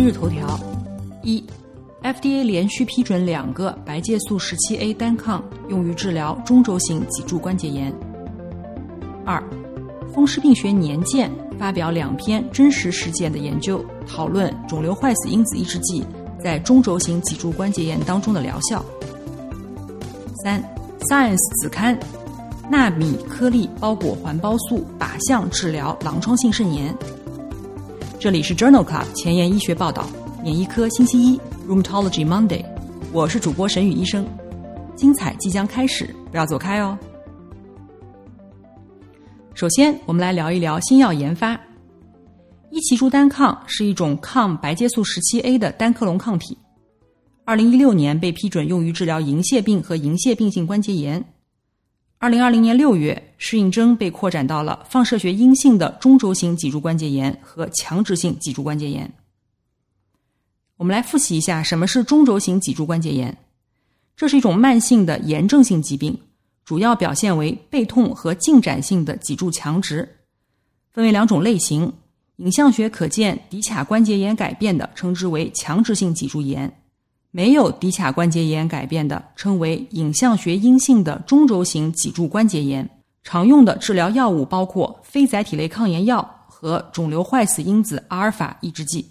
今日头条：一，FDA 连续批准两个白介素十七 A 单抗用于治疗中轴型脊柱关节炎。二，风湿病学年鉴发表两篇真实事件的研究，讨论肿瘤坏死因子抑制剂在中轴型脊柱关节炎当中的疗效。三，Science 子刊，纳米颗粒包裹环孢素靶向治疗狼疮性肾炎。这里是 Journal Club 前沿医学报道，免疫科星期一，Rheumatology Monday，我是主播沈宇医生，精彩即将开始，不要走开哦。首先，我们来聊一聊新药研发。伊奇珠单抗是一种抗白介素十七 A 的单克隆抗体。二零一六年被批准用于治疗银屑病和银屑病性关节炎。二零二零年六月，适应症被扩展到了放射学阴性的中轴型脊柱关节炎和强直性脊柱关节炎。我们来复习一下什么是中轴型脊柱关节炎。这是一种慢性的炎症性疾病，主要表现为背痛和进展性的脊柱强直，分为两种类型。影像学可见骶髂关节炎改变的，称之为强直性脊柱炎。没有骶髂关节炎改变的，称为影像学阴性的中轴型脊柱关节炎。常用的治疗药物包括非甾体类抗炎药和肿瘤坏死因子阿尔法抑制剂。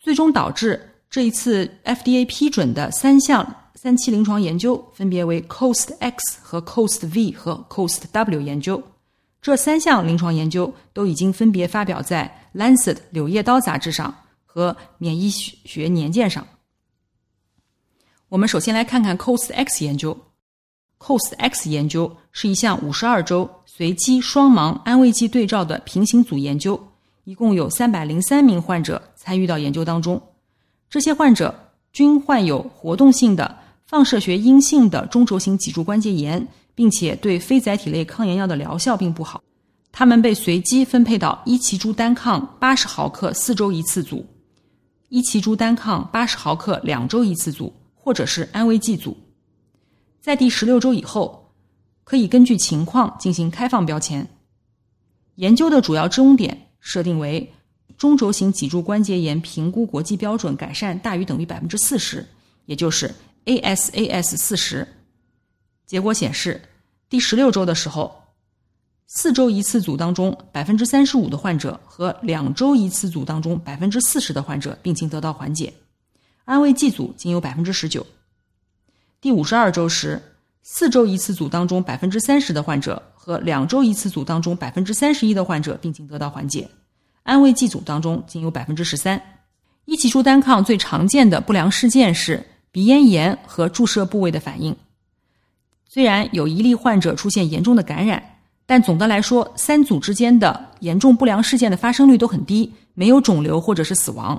最终导致这一次 FDA 批准的三项三期临床研究，分别为 COAST X 和 COAST V 和 COAST W 研究。这三项临床研究都已经分别发表在《Lancet》柳叶刀杂志上和免疫学年鉴上。我们首先来看看 COAST X 研究。COAST X 研究是一项五十二周随机双盲安慰剂对照的平行组研究，一共有三百零三名患者参与到研究当中。这些患者均患有活动性的放射学阴性的中轴型脊柱关节炎，并且对非甾体类抗炎药的疗效并不好。他们被随机分配到伊奇珠单抗八十毫克四周一次组，伊奇珠单抗八十毫克两周一次组。或者是安慰剂组，在第十六周以后，可以根据情况进行开放标签。研究的主要终点设定为中轴型脊柱关节炎评估国际标准改善大于等于百分之四十，也就是 ASAS 四十。结果显示，第十六周的时候，四周一次组当中百分之三十五的患者和两周一次组当中百分之四十的患者病情得到缓解。安慰剂组仅有百分之十九。第五十二周时，四周一次组当中百分之三十的患者和两周一次组当中百分之三十一的患者病情得到缓解。安慰剂组当中仅有百分之十三。伊奇珠单抗最常见的不良事件是鼻咽炎和注射部位的反应。虽然有一例患者出现严重的感染，但总的来说，三组之间的严重不良事件的发生率都很低，没有肿瘤或者是死亡。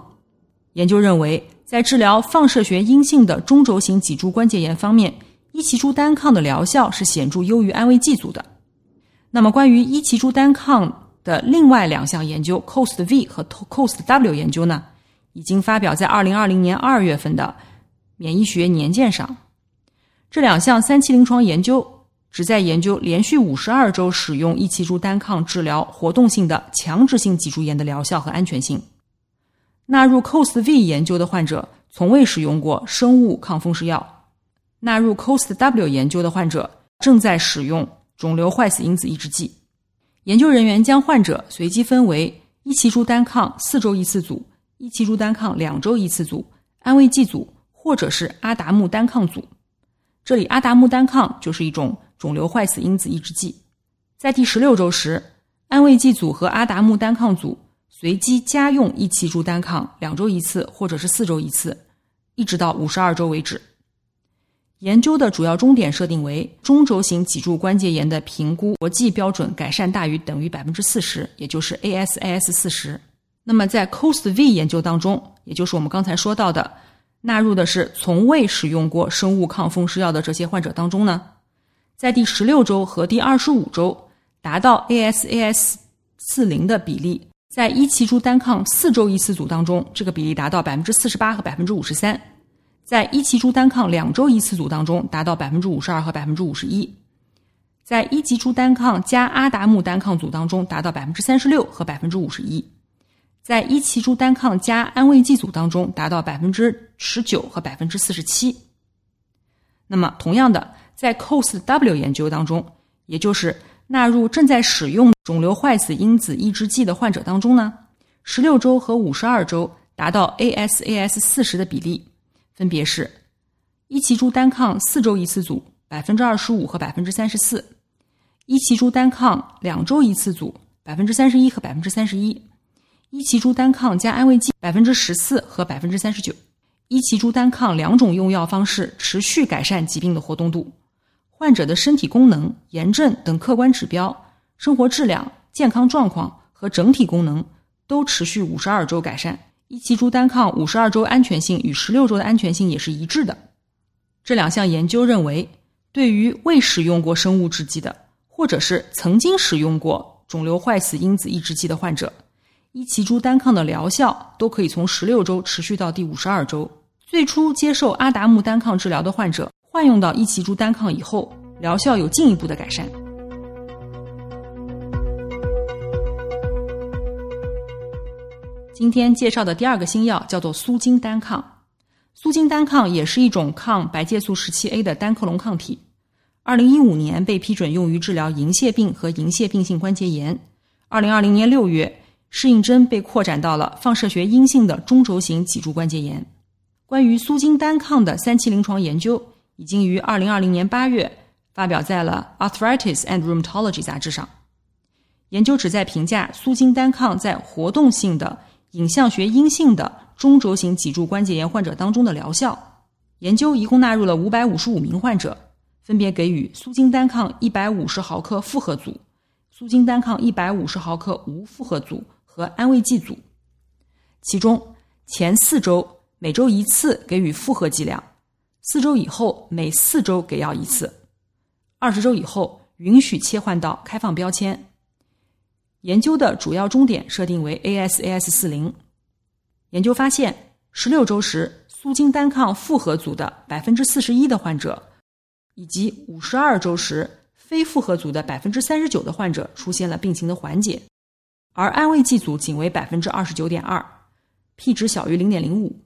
研究认为。在治疗放射学阴性的中轴型脊柱关节炎方面，伊奇珠单抗的疗效是显著优于安慰剂组的。那么，关于伊奇珠单抗的另外两项研究 （Cost V 和 Cost W 研究呢，已经发表在二零二零年二月份的免疫学年鉴上。这两项三期临床研究旨在研究连续五十二周使用伊奇珠单抗治疗活动性的强直性脊柱炎的疗效和安全性。纳入 Cost V 研究的患者从未使用过生物抗风湿药，纳入 Costw 研究的患者正在使用肿瘤坏死因子抑制剂。研究人员将患者随机分为伊奇珠单抗四周一次组、伊奇珠单抗两周一次组、安慰剂组，或者是阿达木单抗组。这里阿达木单抗就是一种肿瘤坏死因子抑制剂。在第十六周时，安慰剂组和阿达木单抗组。随机加用一期珠单抗两周一次，或者是四周一次，一直到五十二周为止。研究的主要终点设定为中轴型脊柱关节炎的评估国际标准改善大于等于百分之四十，也就是 ASAS 四十。那么在 cost v 研究当中，也就是我们刚才说到的，纳入的是从未使用过生物抗风湿药的这些患者当中呢，在第十六周和第二十五周达到 ASAS 四零的比例，在一期珠单抗四周一次组当中，这个比例达到百分之四十八和百分之五十三。在一期珠单抗两周一次组当中，达到百分之五十二和百分之五十一；在一级珠单抗加阿达木单抗组当中，达到百分之三十六和百分之五十一；在一期珠单抗加安慰剂组当中，达到百分之十九和百分之四十七。那么，同样的，在 COSW 研究当中，也就是纳入正在使用肿瘤坏死因子抑制剂的患者当中呢，十六周和五十二周达到 ASAS 四十的比例。分别是一期珠单抗四周一次组百分之二十五和百分之三十四，一期珠单抗两周一次组百分之三十一和百分之三十一，一期珠单抗加安慰剂百分之十四和百分之三十九，一期珠单抗两种用药方式持续改善疾病的活动度，患者的身体功能、炎症等客观指标、生活质量、健康状况和整体功能都持续五十二周改善。伊奇珠单抗五十二周安全性与十六周的安全性也是一致的。这两项研究认为，对于未使用过生物制剂的，或者是曾经使用过肿瘤坏死因子抑制剂的患者，伊奇珠单抗的疗效都可以从十六周持续到第五十二周。最初接受阿达木单抗治疗的患者，换用到伊奇珠单抗以后，疗效有进一步的改善。今天介绍的第二个新药叫做苏金单抗。苏金单抗也是一种抗白介素十七 A 的单克隆抗体。二零一五年被批准用于治疗银屑病和银屑病性关节炎。二零二零年六月，适应症被扩展到了放射学阴性的中轴型脊柱关节炎。关于苏金单抗的三期临床研究已经于二零二零年八月发表在了《Arthritis and Rheumatology》杂志上。研究旨在评价苏金单抗在活动性的影像学阴性的中轴型脊柱关节炎患者当中的疗效研究一共纳入了五百五十五名患者，分别给予苏金单抗一百五十毫克复合组、苏金单抗一百五十毫克无复合组和安慰剂组。其中前四周每周一次给予复合剂量，四周以后每四周给药一次，二十周以后允许切换到开放标签。研究的主要终点设定为 ASAS 四零。研究发现，十六周时苏金单抗复合组的百分之四十一的患者，以及五十二周时非复合组的百分之三十九的患者出现了病情的缓解，而安慰剂组仅为百分之二十九点二，P 值小于零点零五，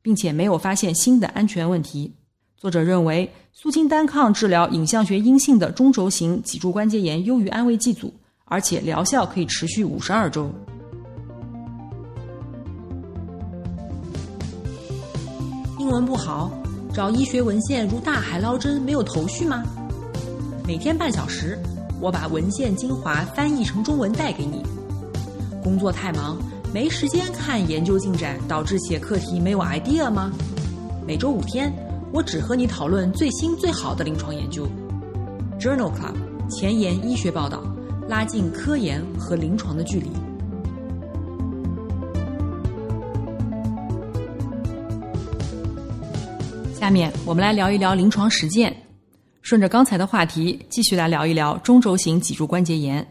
并且没有发现新的安全问题。作者认为，苏金单抗治疗影像学阴性的中轴型脊柱关节炎优于安慰剂组。而且疗效可以持续五十二周。英文不好，找医学文献如大海捞针，没有头绪吗？每天半小时，我把文献精华翻译成中文带给你。工作太忙，没时间看研究进展，导致写课题没有 idea 吗？每周五天，我只和你讨论最新最好的临床研究。Journal Club 前沿医学报道。拉近科研和临床的距离。下面我们来聊一聊临床实践。顺着刚才的话题，继续来聊一聊中轴型脊柱关节炎。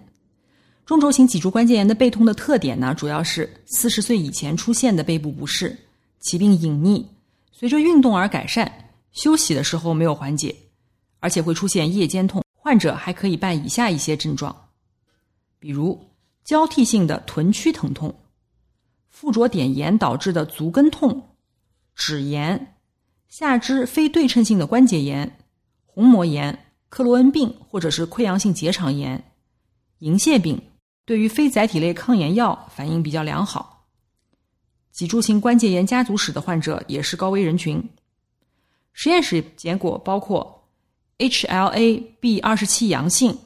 中轴型脊柱关节炎的背痛的特点呢，主要是四十岁以前出现的背部不适，其病隐匿，随着运动而改善，休息的时候没有缓解，而且会出现夜间痛。患者还可以伴以下一些症状。比如交替性的臀区疼痛、附着点炎导致的足跟痛、指炎、下肢非对称性的关节炎、虹膜炎、克罗恩病或者是溃疡性结肠炎、银屑病，对于非载体类抗炎药反应比较良好。脊柱型关节炎家族史的患者也是高危人群。实验室结果包括 HLA-B 二十七阳性。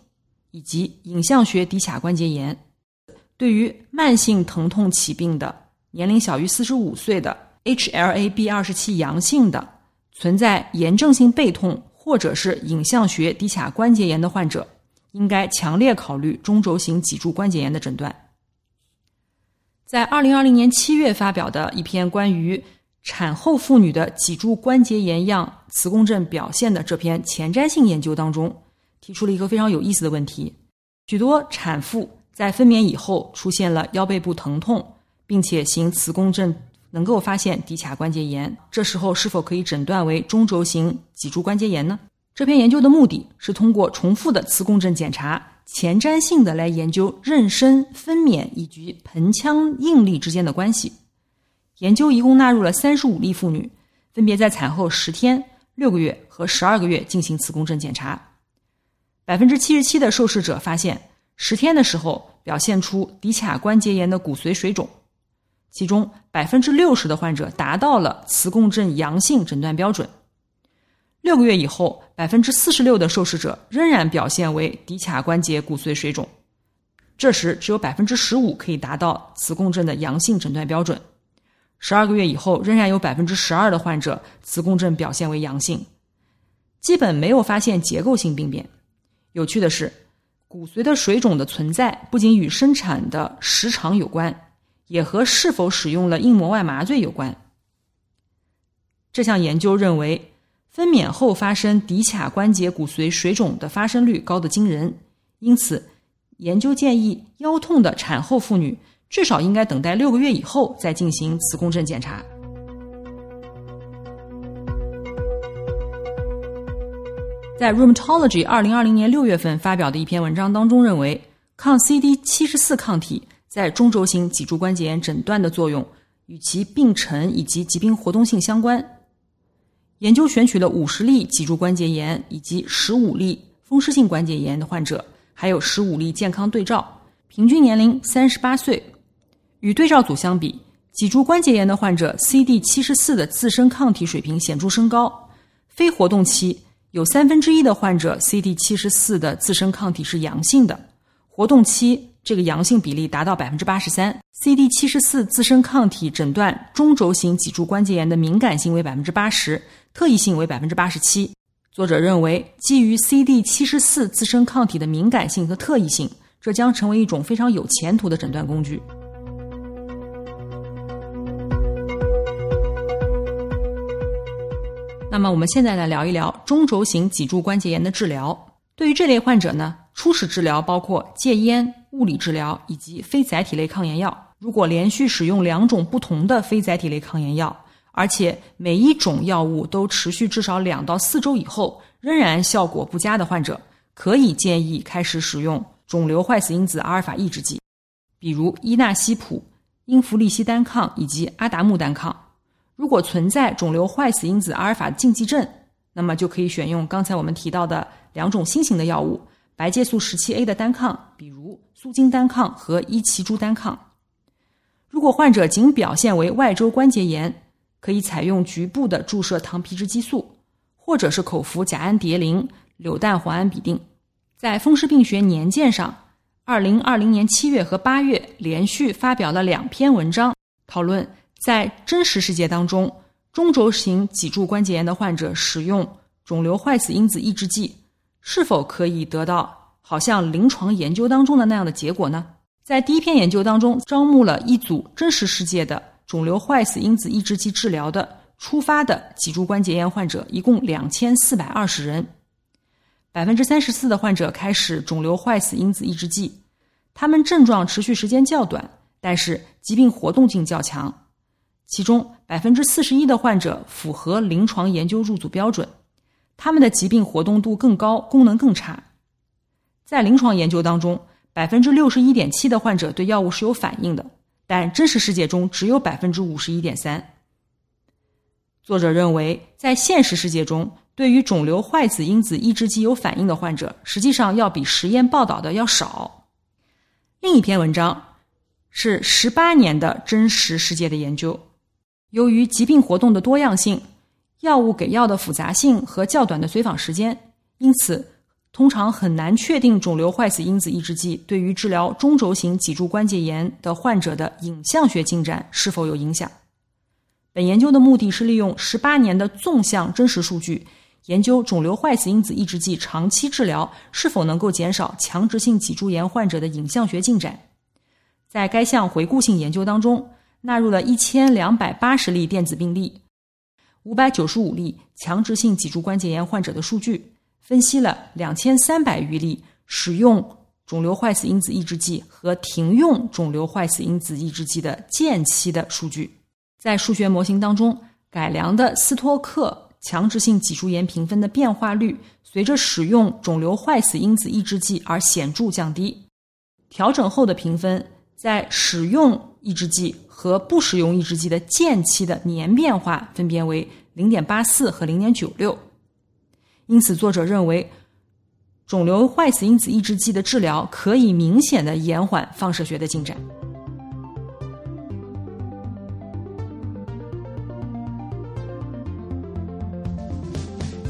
以及影像学骶髂关节炎，对于慢性疼痛起病的、年龄小于四十五岁的、HLA-B 二十七阳性的、存在炎症性背痛或者是影像学骶髂关节炎的患者，应该强烈考虑中轴型脊柱关节炎的诊断。在二零二零年七月发表的一篇关于产后妇女的脊柱关节炎样磁共振表现的这篇前瞻性研究当中，提出了一个非常有意思的问题：许多产妇在分娩以后出现了腰背部疼痛，并且行磁共振能够发现骶髂关节炎，这时候是否可以诊断为中轴型脊柱关节炎呢？这篇研究的目的是通过重复的磁共振检查。前瞻性的来研究妊娠、分娩以及盆腔应力之间的关系。研究一共纳入了三十五例妇女，分别在产后十天、六个月和十二个月进行磁共振检查。百分之七十七的受试者发现，十天的时候表现出骶髂关节炎的骨髓水肿，其中百分之六十的患者达到了磁共振阳性诊断标准。六个月以后，百分之四十六的受试者仍然表现为骶髂关节骨髓水肿，这时只有百分之十五可以达到磁共振的阳性诊断标准。十二个月以后，仍然有百分之十二的患者磁共振表现为阳性，基本没有发现结构性病变。有趣的是，骨髓的水肿的存在不仅与生产的时长有关，也和是否使用了硬膜外麻醉有关。这项研究认为。分娩后发生骶髂关节骨髓水肿的发生率高得惊人，因此研究建议腰痛的产后妇女至少应该等待六个月以后再进行磁共振检查。在《Rheumatology》二零二零年六月份发表的一篇文章当中，认为抗 CD 七十四抗体在中轴型脊柱关节炎诊断的作用与其病程以及疾病活动性相关。研究选取了五十例脊柱关节炎以及十五例风湿性关节炎的患者，还有十五例健康对照，平均年龄三十八岁。与对照组相比，脊柱关节炎的患者 CD 七十四的自身抗体水平显著升高。非活动期有三分之一的患者 CD 七十四的自身抗体是阳性的，活动期这个阳性比例达到百分之八十三。CD 七十四自身抗体诊断中轴型脊柱关节炎的敏感性为百分之八十。特异性为百分之八十七。作者认为，基于 CD 七十四自身抗体的敏感性和特异性，这将成为一种非常有前途的诊断工具。那么，我们现在来聊一聊中轴型脊柱关节炎的治疗。对于这类患者呢，初始治疗包括戒烟、物理治疗以及非甾体类抗炎药。如果连续使用两种不同的非甾体类抗炎药，而且每一种药物都持续至少两到四周以后，仍然效果不佳的患者，可以建议开始使用肿瘤坏死因子阿尔法抑制剂，比如伊纳西普、英弗利西单抗以及阿达木单抗。如果存在肿瘤坏死因子阿尔法禁忌症，那么就可以选用刚才我们提到的两种新型的药物——白介素十七 A 的单抗，比如苏金单抗和伊奇珠单抗。如果患者仅表现为外周关节炎，可以采用局部的注射糖皮质激素，或者是口服甲氨蝶呤、柳氮磺胺吡啶。在《风湿病学年鉴》上，二零二零年七月和八月连续发表了两篇文章，讨论在真实世界当中，中轴型脊柱关节炎的患者使用肿瘤坏死因子抑制剂，是否可以得到好像临床研究当中的那样的结果呢？在第一篇研究当中，招募了一组真实世界的。肿瘤坏死因子抑制剂治疗的初发的脊柱关节炎患者一共两千四百二十人，百分之三十四的患者开始肿瘤坏死因子抑制剂，他们症状持续时间较短，但是疾病活动性较强。其中百分之四十一的患者符合临床研究入组标准，他们的疾病活动度更高，功能更差。在临床研究当中，百分之六十一点七的患者对药物是有反应的。但真实世界中只有百分之五十一点三。作者认为，在现实世界中，对于肿瘤坏死因子抑制剂有反应的患者，实际上要比实验报道的要少。另一篇文章是十八年的真实世界的研究，由于疾病活动的多样性、药物给药的复杂性和较短的随访时间，因此。通常很难确定肿瘤坏死因子抑制剂对于治疗中轴型脊柱关节炎的患者的影像学进展是否有影响。本研究的目的是利用十八年的纵向真实数据，研究肿瘤坏死因子抑制剂长期治疗是否能够减少强直性脊柱炎患者的影像学进展。在该项回顾性研究当中，纳入了一千两百八十例电子病例、五百九十五例强直性脊柱关节炎患者的数据，分析了两千三百余例使用肿瘤坏死因子抑制剂和停用肿瘤坏死因子抑制剂的间期的数据。在数学模型当中，改良的斯托克强直性脊柱炎评分的变化率随着使用肿瘤坏死因子抑制剂而显著降低。调整后的评分在使用抑制剂和不使用抑制剂的间期的年变化分别为零点八四和零点九六。因此，作者认为，肿瘤坏死因子抑制剂的治疗可以明显的延缓放射学的进展。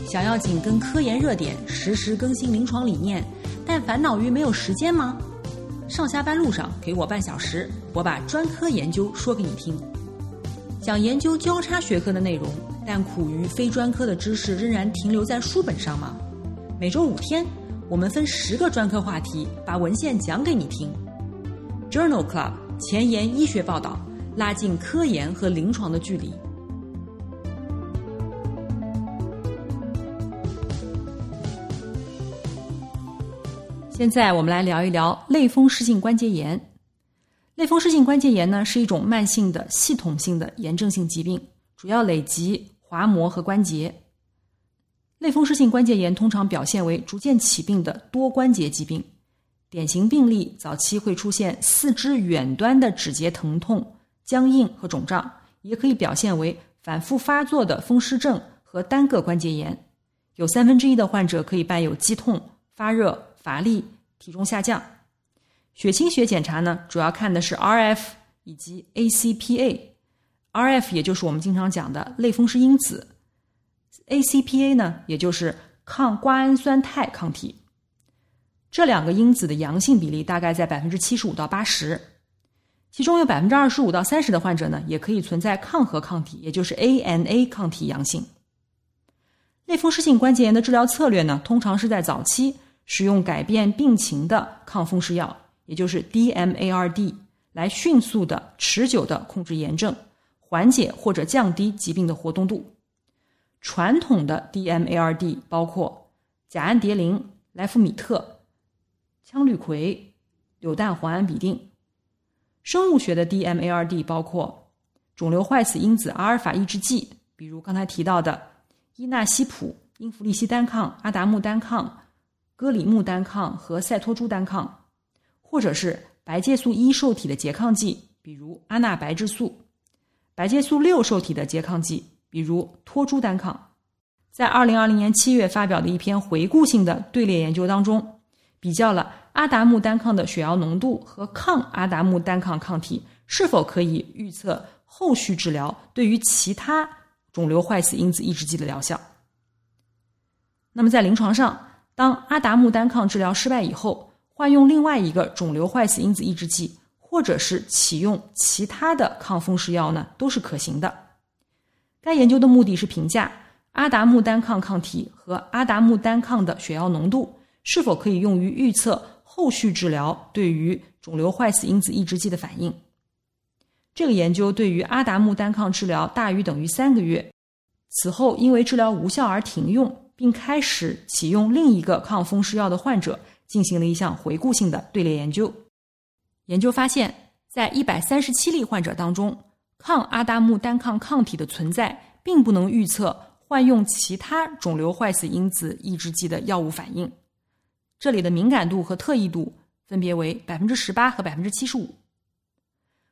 想要紧跟科研热点，实时更新临床理念，但烦恼于没有时间吗？上下班路上给我半小时，我把专科研究说给你听。想研究交叉学科的内容，但苦于非专科的知识仍然停留在书本上吗？每周五天，我们分十个专科话题，把文献讲给你听。Journal Club 前沿医学报道，拉近科研和临床的距离。现在我们来聊一聊类风湿性关节炎。类风湿性关节炎呢是一种慢性的系统性的炎症性疾病，主要累及滑膜和关节。类风湿性关节炎通常表现为逐渐起病的多关节疾病，典型病例早期会出现四肢远端的指节疼痛、僵硬和肿胀，也可以表现为反复发作的风湿症和单个关节炎。有三分之一的患者可以伴有肌痛、发热。乏力、体重下降，血清学检查呢，主要看的是 RF 以及 ACPA。RF 也就是我们经常讲的类风湿因子，ACPA 呢，也就是抗瓜氨酸肽抗体。这两个因子的阳性比例大概在百分之七十五到八十，其中有百分之二十五到三十的患者呢，也可以存在抗核抗体，也就是 ANA 抗体阳性。类风湿性关节炎的治疗策略呢，通常是在早期。使用改变病情的抗风湿药，也就是 DMARD，来迅速的、持久的控制炎症，缓解或者降低疾病的活动度。传统的 DMARD 包括甲氨蝶呤、莱福米特、羟氯喹、柳氮磺胺吡啶。生物学的 DMARD 包括肿瘤坏死因子阿尔法抑制剂，比如刚才提到的伊那西普、英弗利西单抗、阿达木单抗。戈里木单抗和赛托珠单抗，或者是白介素一受体的拮抗剂，比如阿那白质素；白介素六受体的拮抗剂，比如托珠单抗。在二零二零年七月发表的一篇回顾性的队列研究当中，比较了阿达木单抗的血药浓度和抗阿达木单抗抗体是否可以预测后续治疗对于其他肿瘤坏死因子抑制剂的疗效。那么在临床上，当阿达木单抗治疗失败以后，换用另外一个肿瘤坏死因子抑制剂，或者是启用其他的抗风湿药呢，都是可行的。该研究的目的是评价阿达木单抗抗体和阿达木单抗的血药浓度是否可以用于预测后续治疗对于肿瘤坏死因子抑制剂的反应。这个研究对于阿达木单抗治疗大于等于三个月，此后因为治疗无效而停用。并开始启用另一个抗风湿药的患者进行了一项回顾性的队列研究。研究发现，在一百三十七例患者当中，抗阿达木单抗抗体的存在并不能预测换用其他肿瘤坏死因子抑制剂的药物反应。这里的敏感度和特异度分别为百分之十八和百分之七十五。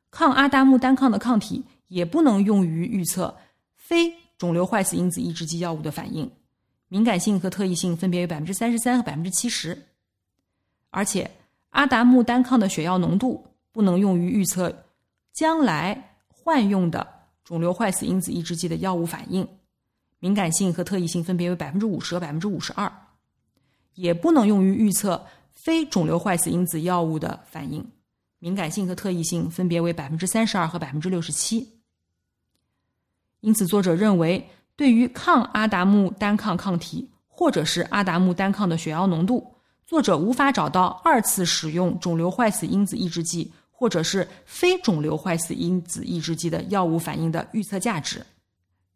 抗阿达木单抗的抗体也不能用于预测非肿瘤坏死因子抑制剂药物的反应。敏感性和特异性分别为百分之三十三和百分之七十，而且阿达木单抗的血药浓度不能用于预测将来换用的肿瘤坏死因子抑制剂的药物反应。敏感性和特异性分别为百分之五十和百分之五十二，也不能用于预测非肿瘤坏死因子药物的反应。敏感性和特异性分别为百分之三十二和百分之六十七。因此，作者认为。对于抗阿达木单抗抗体或者是阿达木单抗的血药浓度，作者无法找到二次使用肿瘤坏死因子抑制剂或者是非肿瘤坏死因子抑制剂的药物反应的预测价值。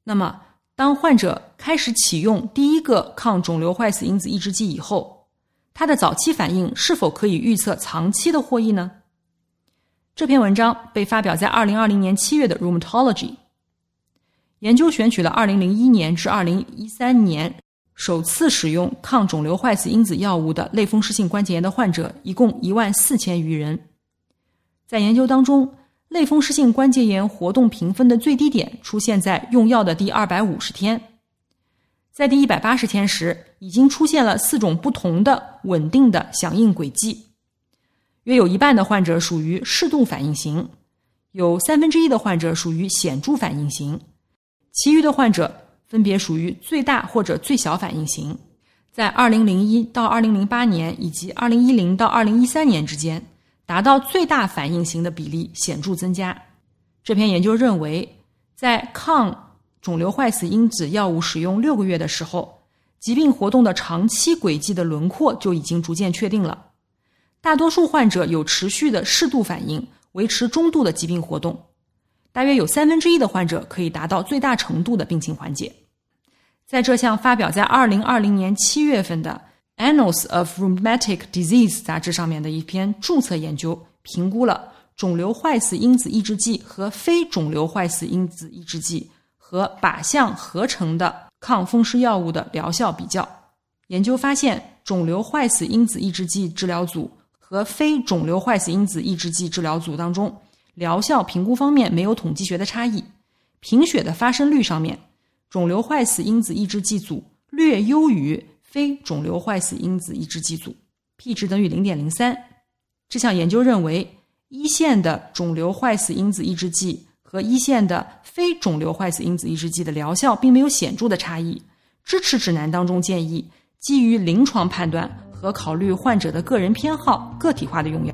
那么，当患者开始启用第一个抗肿瘤坏死因子抑制剂以后，他的早期反应是否可以预测长期的获益呢？这篇文章被发表在二零二零年七月的《Rheumatology》。研究选取了二零零一年至二零一三年首次使用抗肿瘤坏死因子药物的类风湿性关节炎的患者，一共一万四千余人。在研究当中，类风湿性关节炎活动评分的最低点出现在用药的第二百五十天，在第一百八十天时，已经出现了四种不同的稳定的响应轨迹，约有一半的患者属于适度反应型，有三分之一的患者属于显著反应型，其余的患者分别属于最大或者最小反应型。在二零零一到二零零八年以及二零一零到二零一三年之间。达到最大反应型的比例显著增加。这篇研究认为，在抗肿瘤坏死因子药物使用六个月的时候，疾病活动的长期轨迹的轮廓就已经逐渐确定了。大多数患者有持续的适度反应，维持中度的疾病活动。大约有三分之一的患者可以达到最大程度的病情缓解。在这项发表在二零二零年七月份的。Annals of Rheumatic Disease 杂志上面的一篇注册研究，评估了肿瘤坏死因子抑制剂和非肿瘤坏死因子抑制剂和靶向合成的抗风湿药物的疗效比较。研究发现，肿瘤坏死因子抑制剂治疗组和非肿瘤坏死因子抑制剂治疗组当中，疗效评估方面没有统计学的差异。贫血的发生率上面，肿瘤坏死因子抑制剂组略优于。非肿瘤坏死因子抑制剂组，p 值等于零点零三。这项研究认为，一线的肿瘤坏死因子抑制剂和一线的非肿瘤坏死因子抑制剂的疗效并没有显著的差异。支持指南当中建议，基于临床判断和考虑患者的个人偏好，个体化的用药。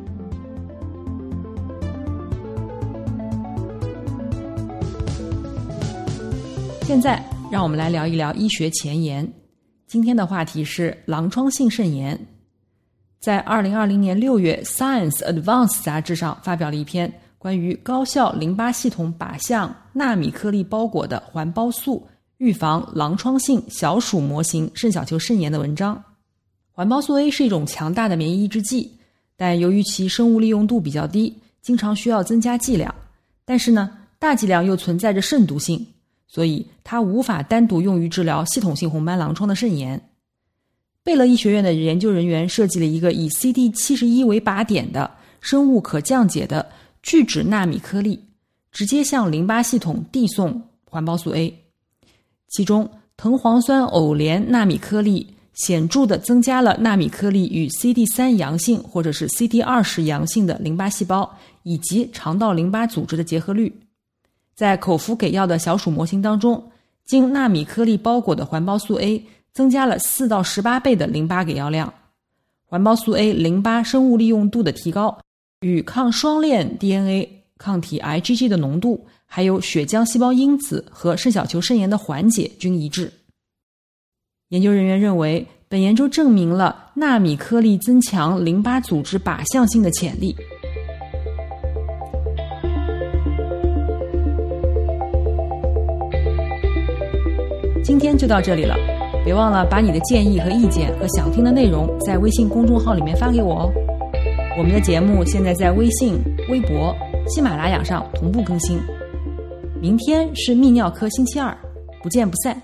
现在，让我们来聊一聊医学前沿。今天的话题是狼疮性肾炎，在二零二零年六月，《Science Advance》杂志上发表了一篇关于高效淋巴系统靶向纳米颗粒包裹的环孢素预防狼疮性小鼠模型肾小球肾炎的文章。环孢素 A 是一种强大的免疫抑制剂，但由于其生物利用度比较低，经常需要增加剂量。但是呢，大剂量又存在着肾毒性。所以，它无法单独用于治疗系统性红斑狼疮的肾炎。贝勒医学院的研究人员设计了一个以 CD 七十一为靶点的生物可降解的聚酯纳米颗粒，直接向淋巴系统递送环孢素 A。其中，藤黄酸偶联纳米颗粒显著的增加了纳米颗粒与 CD 三阳性或者是 CD 二十阳性的淋巴细胞以及肠道淋巴组织的结合率。在口服给药的小鼠模型当中，经纳米颗粒包裹的环孢素 A 增加了四到十八倍的淋巴给药量。环孢素 A 淋巴生物利用度的提高，与抗双链 DNA 抗体 IgG 的浓度，还有血浆细胞因子和肾小球肾炎的缓解均一致。研究人员认为，本研究证明了纳米颗粒增强淋巴组织靶向性的潜力。今天就到这里了，别忘了把你的建议和意见和想听的内容在微信公众号里面发给我哦。我们的节目现在在微信、微博、喜马拉雅上同步更新。明天是泌尿科星期二，不见不散。